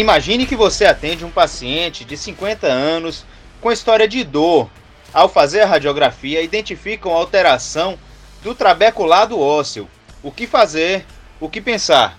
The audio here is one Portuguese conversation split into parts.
Imagine que você atende um paciente de 50 anos com história de dor. Ao fazer a radiografia, identificam alteração do trabeculado ósseo. O que fazer? O que pensar?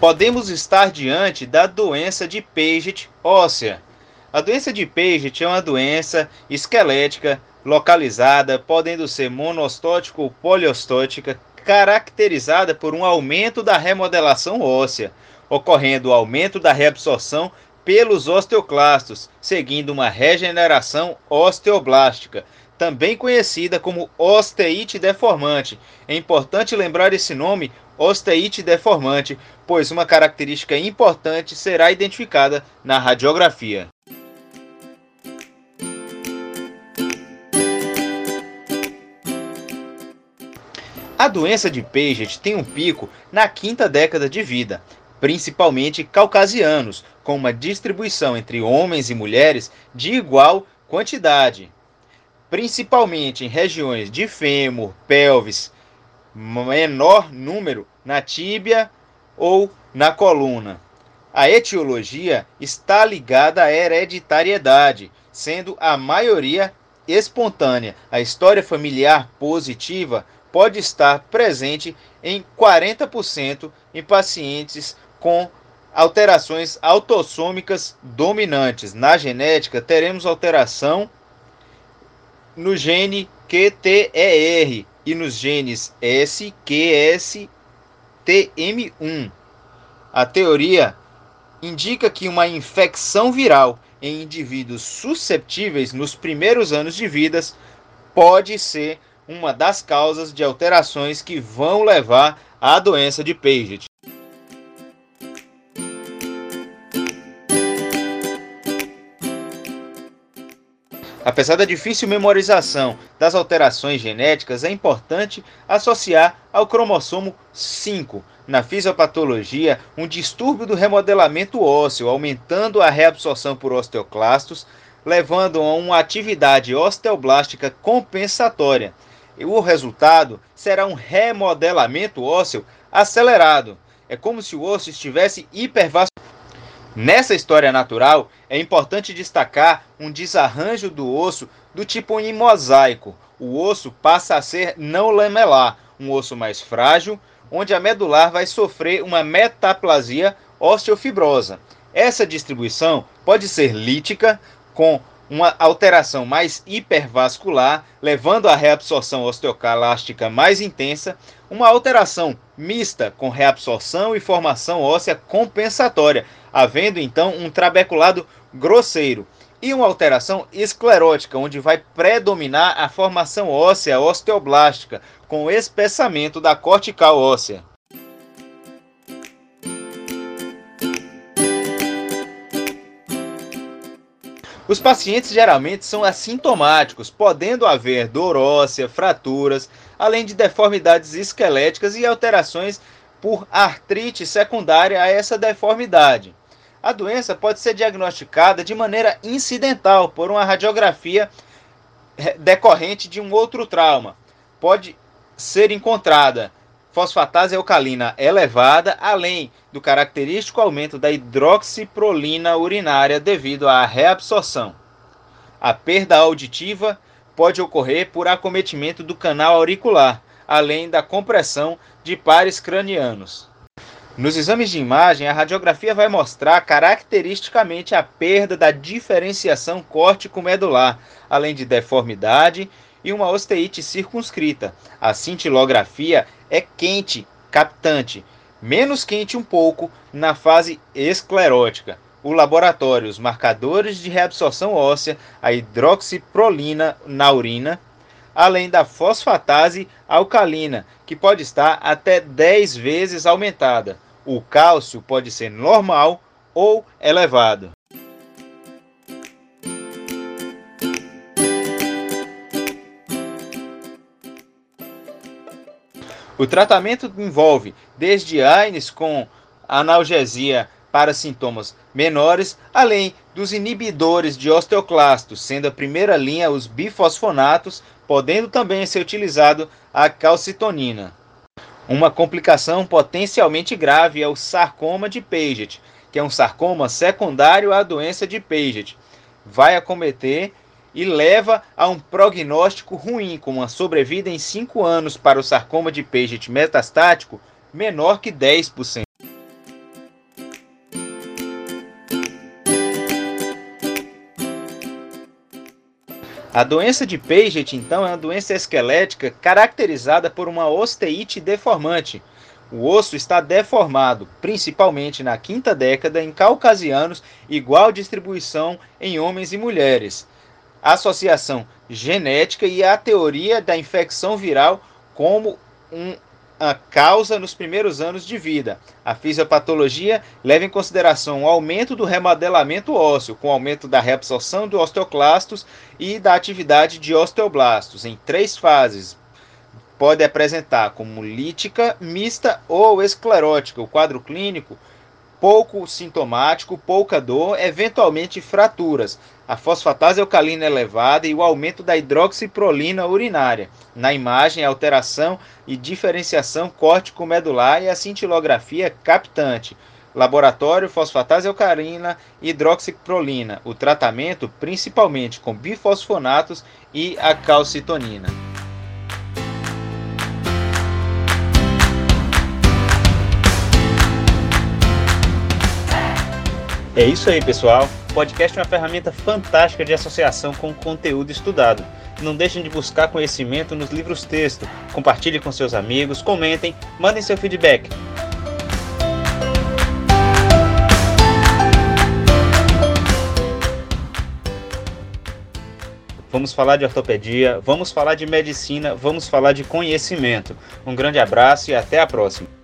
Podemos estar diante da doença de Paget óssea. A doença de Paget é uma doença esquelética localizada, podendo ser monostótica ou poliostótica, caracterizada por um aumento da remodelação óssea, ocorrendo o aumento da reabsorção pelos osteoclastos, seguindo uma regeneração osteoblástica, também conhecida como osteite deformante. É importante lembrar esse nome, osteite deformante, pois uma característica importante será identificada na radiografia. A doença de Paget tem um pico na quinta década de vida, principalmente caucasianos, com uma distribuição entre homens e mulheres de igual quantidade, principalmente em regiões de fêmur, pelvis, menor número na tíbia ou na coluna. A etiologia está ligada à hereditariedade, sendo a maioria espontânea. A história familiar positiva pode estar presente em 40% em pacientes com alterações autossômicas dominantes. Na genética, teremos alteração no gene QTER e nos genes SQSTM1. A teoria indica que uma infecção viral em indivíduos susceptíveis nos primeiros anos de vida pode ser uma das causas de alterações que vão levar à doença de Paget. Apesar da difícil memorização das alterações genéticas, é importante associar ao cromossomo 5. Na fisiopatologia, um distúrbio do remodelamento ósseo, aumentando a reabsorção por osteoclastos, levando a uma atividade osteoblástica compensatória. E o resultado será um remodelamento ósseo acelerado. É como se o osso estivesse hipervascularizado Nessa história natural, é importante destacar um desarranjo do osso do tipo em mosaico. O osso passa a ser não lamelar, um osso mais frágil, onde a medular vai sofrer uma metaplasia osteofibrosa. Essa distribuição pode ser lítica, com uma alteração mais hipervascular, levando à reabsorção osteocalástica mais intensa, uma alteração mista com reabsorção e formação óssea compensatória, havendo então um trabeculado grosseiro e uma alteração esclerótica, onde vai predominar a formação óssea osteoblástica com espessamento da cortical óssea. Os pacientes geralmente são assintomáticos, podendo haver dor óssea, fraturas, além de deformidades esqueléticas e alterações por artrite secundária a essa deformidade. A doença pode ser diagnosticada de maneira incidental por uma radiografia decorrente de um outro trauma. Pode ser encontrada fosfatase alcalina elevada, além do característico aumento da hidroxiprolina urinária devido à reabsorção. A perda auditiva pode ocorrer por acometimento do canal auricular, além da compressão de pares cranianos. Nos exames de imagem, a radiografia vai mostrar caracteristicamente a perda da diferenciação córtico-medular, além de deformidade e uma osteite circunscrita. A cintilografia é quente captante, menos quente um pouco na fase esclerótica. O laboratório, os marcadores de reabsorção óssea, a hidroxiprolina na urina, além da fosfatase alcalina, que pode estar até 10 vezes aumentada. O cálcio pode ser normal ou elevado. O tratamento envolve desde AINES com analgesia para sintomas menores, além dos inibidores de osteoclastos, sendo a primeira linha os bifosfonatos, podendo também ser utilizado a calcitonina. Uma complicação potencialmente grave é o sarcoma de Paget, que é um sarcoma secundário à doença de Paget. Vai acometer e leva a um prognóstico ruim, com uma sobrevida em 5 anos para o sarcoma de Paget metastático menor que 10%. A doença de Paget, então, é uma doença esquelética caracterizada por uma osteite deformante. O osso está deformado, principalmente na quinta década em caucasianos, igual distribuição em homens e mulheres associação genética e a teoria da infecção viral como um, uma causa nos primeiros anos de vida. A fisiopatologia leva em consideração o aumento do remodelamento ósseo, com aumento da reabsorção de osteoclastos e da atividade de osteoblastos, em três fases. Pode apresentar como lítica, mista ou esclerótica. O quadro clínico pouco sintomático, pouca dor, eventualmente fraturas, a fosfatase alcalina elevada e o aumento da hidroxiprolina urinária. Na imagem, alteração e diferenciação córtico-medular e a cintilografia captante. Laboratório, fosfatase alcalina e hidroxiprolina. O tratamento principalmente com bifosfonatos e a calcitonina. É isso aí, pessoal. O podcast é uma ferramenta fantástica de associação com conteúdo estudado. Não deixem de buscar conhecimento nos livros texto. Compartilhe com seus amigos, comentem, mandem seu feedback. Vamos falar de ortopedia, vamos falar de medicina, vamos falar de conhecimento. Um grande abraço e até a próxima.